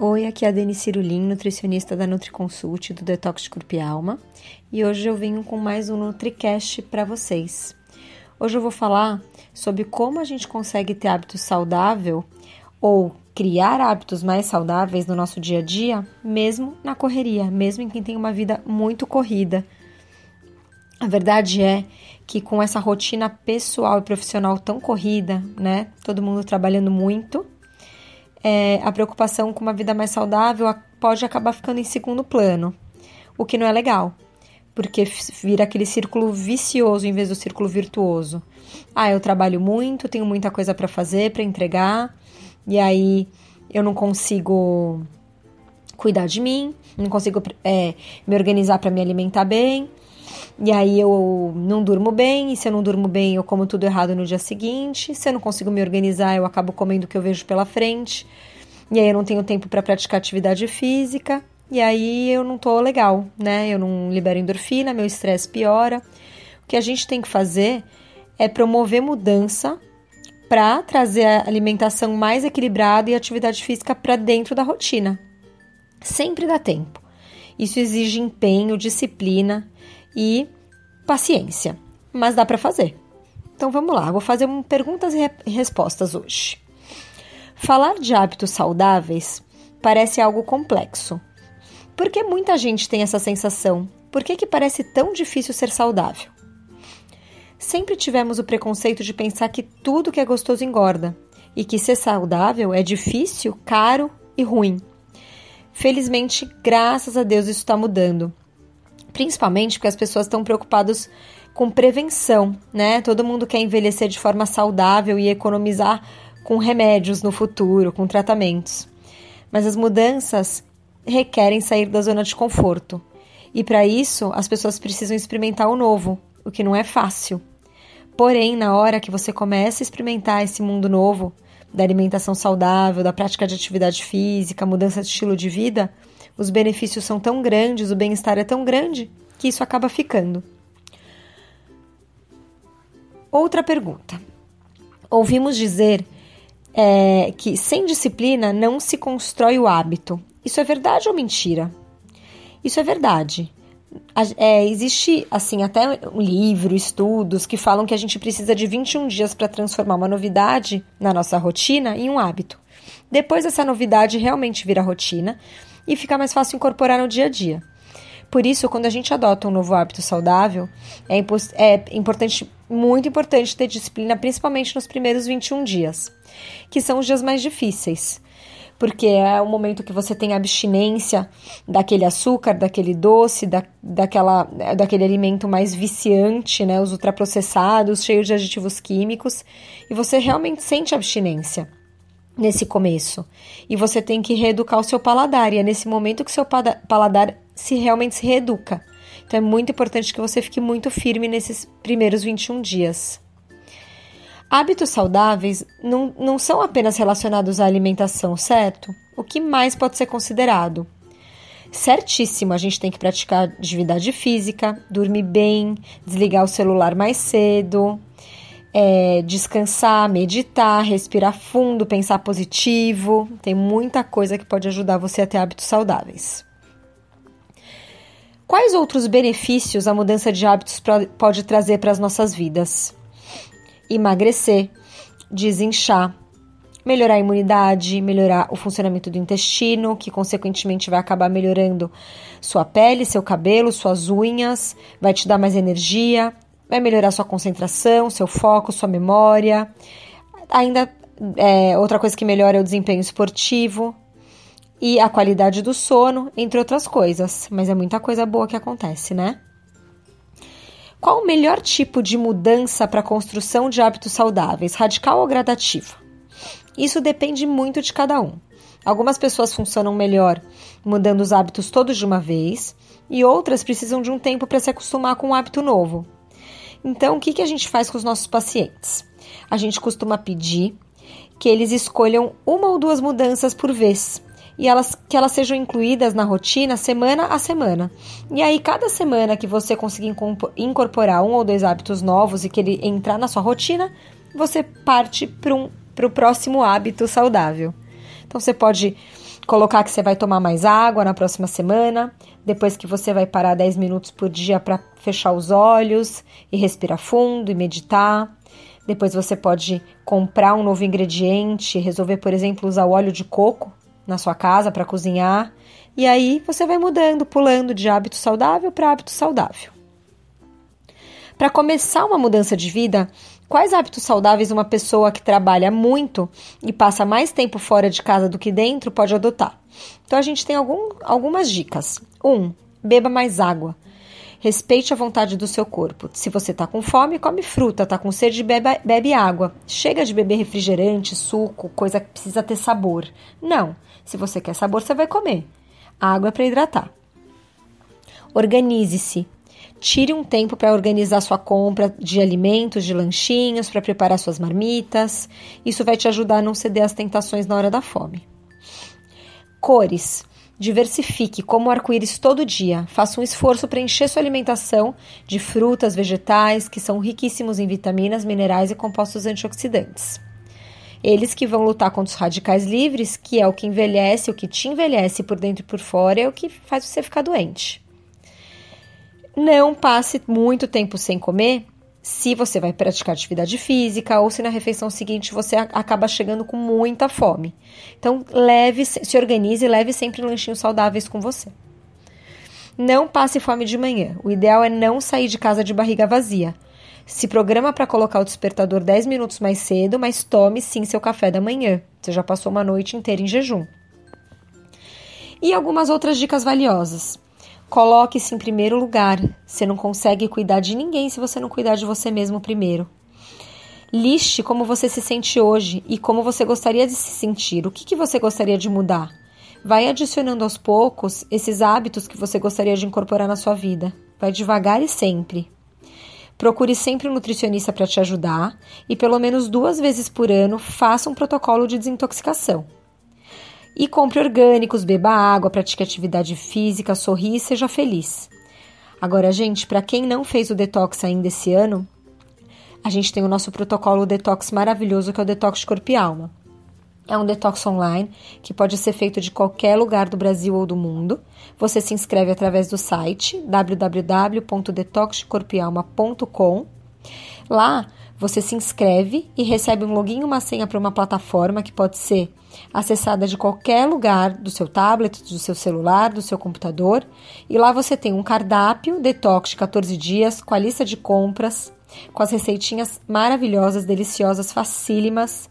Oi, aqui é a Dani Cirulim, nutricionista da NutriConsult do Detox de Corpo e Alma, e hoje eu venho com mais um NutriCast para vocês. Hoje eu vou falar sobre como a gente consegue ter hábitos saudável ou criar hábitos mais saudáveis no nosso dia a dia, mesmo na correria, mesmo em quem tem uma vida muito corrida. A verdade é que com essa rotina pessoal e profissional tão corrida, né, todo mundo trabalhando muito, é, a preocupação com uma vida mais saudável pode acabar ficando em segundo plano, o que não é legal, porque vira aquele círculo vicioso em vez do círculo virtuoso. Ah, eu trabalho muito, tenho muita coisa para fazer, para entregar, e aí eu não consigo cuidar de mim, não consigo é, me organizar para me alimentar bem, e aí eu não durmo bem, e se eu não durmo bem, eu como tudo errado no dia seguinte. Se eu não consigo me organizar, eu acabo comendo o que eu vejo pela frente. E aí eu não tenho tempo para praticar atividade física. E aí eu não tô legal, né? Eu não libero endorfina, meu estresse piora. O que a gente tem que fazer é promover mudança para trazer a alimentação mais equilibrada e atividade física para dentro da rotina. Sempre dá tempo. Isso exige empenho, disciplina e paciência, mas dá para fazer. Então vamos lá, vou fazer um perguntas e respostas hoje. Falar de hábitos saudáveis parece algo complexo. Por que muita gente tem essa sensação? Por que, que parece tão difícil ser saudável? Sempre tivemos o preconceito de pensar que tudo que é gostoso engorda e que ser saudável é difícil, caro e ruim. Felizmente, graças a Deus, isso está mudando principalmente porque as pessoas estão preocupadas com prevenção, né? Todo mundo quer envelhecer de forma saudável e economizar com remédios no futuro, com tratamentos. Mas as mudanças requerem sair da zona de conforto. E para isso, as pessoas precisam experimentar o novo, o que não é fácil. Porém, na hora que você começa a experimentar esse mundo novo, da alimentação saudável, da prática de atividade física, mudança de estilo de vida, os benefícios são tão grandes, o bem-estar é tão grande, que isso acaba ficando. Outra pergunta. Ouvimos dizer é, que sem disciplina não se constrói o hábito. Isso é verdade ou mentira? Isso é verdade. É, existe, assim, até um livro, estudos que falam que a gente precisa de 21 dias para transformar uma novidade na nossa rotina em um hábito. Depois essa novidade realmente vira rotina e fica mais fácil incorporar no dia a dia. Por isso, quando a gente adota um novo hábito saudável, é, é importante, muito importante ter disciplina, principalmente nos primeiros 21 dias, que são os dias mais difíceis porque é o momento que você tem abstinência daquele açúcar, daquele doce, da, daquela, daquele alimento mais viciante, né, os ultraprocessados, cheios de aditivos químicos, e você realmente sente abstinência nesse começo. E você tem que reeducar o seu paladar, e é nesse momento que seu paladar se realmente se reeduca. Então é muito importante que você fique muito firme nesses primeiros 21 dias. Hábitos saudáveis não, não são apenas relacionados à alimentação, certo? O que mais pode ser considerado? Certíssimo, a gente tem que praticar atividade física, dormir bem, desligar o celular mais cedo, é, descansar, meditar, respirar fundo, pensar positivo. Tem muita coisa que pode ajudar você a ter hábitos saudáveis. Quais outros benefícios a mudança de hábitos pode trazer para as nossas vidas? Emagrecer, desinchar, melhorar a imunidade, melhorar o funcionamento do intestino, que consequentemente vai acabar melhorando sua pele, seu cabelo, suas unhas, vai te dar mais energia, vai melhorar sua concentração, seu foco, sua memória. Ainda é, outra coisa que melhora é o desempenho esportivo e a qualidade do sono, entre outras coisas. Mas é muita coisa boa que acontece, né? Qual o melhor tipo de mudança para a construção de hábitos saudáveis, radical ou gradativa? Isso depende muito de cada um. Algumas pessoas funcionam melhor mudando os hábitos todos de uma vez e outras precisam de um tempo para se acostumar com um hábito novo. Então, o que, que a gente faz com os nossos pacientes? A gente costuma pedir que eles escolham uma ou duas mudanças por vez e elas, que elas sejam incluídas na rotina semana a semana. E aí, cada semana que você conseguir incorporar um ou dois hábitos novos e que ele entrar na sua rotina, você parte para um, o próximo hábito saudável. Então, você pode colocar que você vai tomar mais água na próxima semana, depois que você vai parar 10 minutos por dia para fechar os olhos e respirar fundo e meditar. Depois você pode comprar um novo ingrediente, resolver, por exemplo, usar o óleo de coco na sua casa para cozinhar. E aí você vai mudando, pulando de hábito saudável para hábito saudável. Para começar uma mudança de vida, quais hábitos saudáveis uma pessoa que trabalha muito e passa mais tempo fora de casa do que dentro pode adotar? Então a gente tem algum, algumas dicas. 1. Um, beba mais água. Respeite a vontade do seu corpo. Se você está com fome, come fruta, está com sede, bebe, bebe água. Chega de beber refrigerante, suco, coisa que precisa ter sabor. Não. Se você quer sabor, você vai comer. água é para hidratar. Organize-se. Tire um tempo para organizar sua compra de alimentos, de lanchinhos, para preparar suas marmitas. Isso vai te ajudar a não ceder às tentações na hora da fome. Cores. Diversifique como arco-íris todo dia. Faça um esforço para encher sua alimentação de frutas, vegetais, que são riquíssimos em vitaminas, minerais e compostos antioxidantes. Eles que vão lutar contra os radicais livres, que é o que envelhece, o que te envelhece por dentro e por fora, é o que faz você ficar doente. Não passe muito tempo sem comer se você vai praticar atividade física ou se na refeição seguinte você acaba chegando com muita fome. Então, leve, se organize e leve sempre lanchinhos saudáveis com você. Não passe fome de manhã. O ideal é não sair de casa de barriga vazia. Se programa para colocar o despertador 10 minutos mais cedo, mas tome sim seu café da manhã. Você já passou uma noite inteira em jejum. E algumas outras dicas valiosas. Coloque-se em primeiro lugar. Você não consegue cuidar de ninguém se você não cuidar de você mesmo primeiro. Liste como você se sente hoje e como você gostaria de se sentir. O que, que você gostaria de mudar? Vai adicionando aos poucos esses hábitos que você gostaria de incorporar na sua vida. Vai devagar e sempre. Procure sempre um nutricionista para te ajudar e, pelo menos duas vezes por ano, faça um protocolo de desintoxicação. E compre orgânicos, beba água, pratique atividade física, sorri e seja feliz. Agora, gente, para quem não fez o detox ainda esse ano, a gente tem o nosso protocolo detox maravilhoso que é o Detox Corpo e Alma. É um detox online que pode ser feito de qualquer lugar do Brasil ou do mundo. Você se inscreve através do site www.detoxcorpialma.com. Lá você se inscreve e recebe um login e uma senha para uma plataforma que pode ser acessada de qualquer lugar do seu tablet, do seu celular, do seu computador. E lá você tem um cardápio detox de 14 dias com a lista de compras, com as receitinhas maravilhosas, deliciosas, facílimas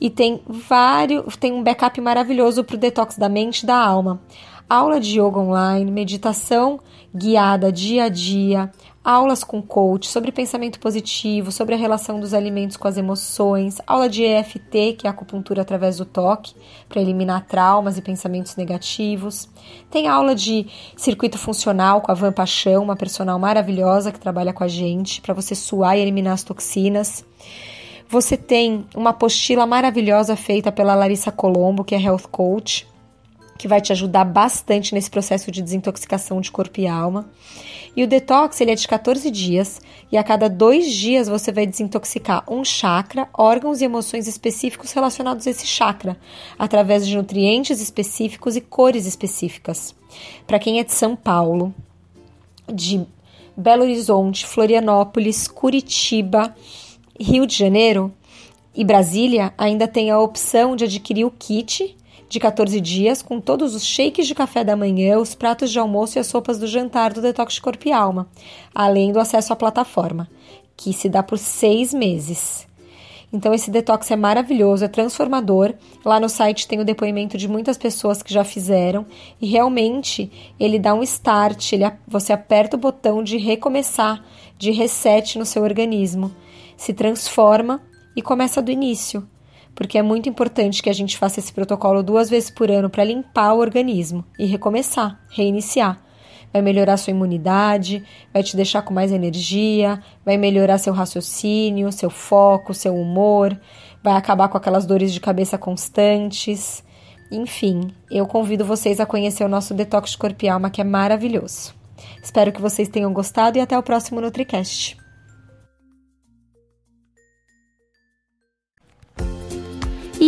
e tem vários, tem um backup maravilhoso para o detox da mente e da alma. Aula de yoga online, meditação guiada dia a dia, aulas com coach sobre pensamento positivo, sobre a relação dos alimentos com as emoções, aula de EFT, que é acupuntura através do toque, para eliminar traumas e pensamentos negativos. Tem aula de circuito funcional com a Van Paixão, uma personal maravilhosa que trabalha com a gente, para você suar e eliminar as toxinas. Você tem uma apostila maravilhosa feita pela Larissa Colombo, que é Health Coach, que vai te ajudar bastante nesse processo de desintoxicação de corpo e alma. E o detox ele é de 14 dias e a cada dois dias você vai desintoxicar um chakra, órgãos e emoções específicos relacionados a esse chakra, através de nutrientes específicos e cores específicas. Para quem é de São Paulo, de Belo Horizonte, Florianópolis, Curitiba, Rio de Janeiro e Brasília ainda tem a opção de adquirir o kit de 14 dias com todos os shakes de café da manhã, os pratos de almoço e as sopas do jantar do Detox de Corpo e Alma, além do acesso à plataforma, que se dá por seis meses. Então esse detox é maravilhoso, é transformador. Lá no site tem o depoimento de muitas pessoas que já fizeram e realmente ele dá um start, ele, você aperta o botão de recomeçar, de reset no seu organismo se transforma e começa do início. Porque é muito importante que a gente faça esse protocolo duas vezes por ano para limpar o organismo e recomeçar, reiniciar. Vai melhorar sua imunidade, vai te deixar com mais energia, vai melhorar seu raciocínio, seu foco, seu humor, vai acabar com aquelas dores de cabeça constantes. Enfim, eu convido vocês a conhecer o nosso Detox de Alma, que é maravilhoso. Espero que vocês tenham gostado e até o próximo NutriCast.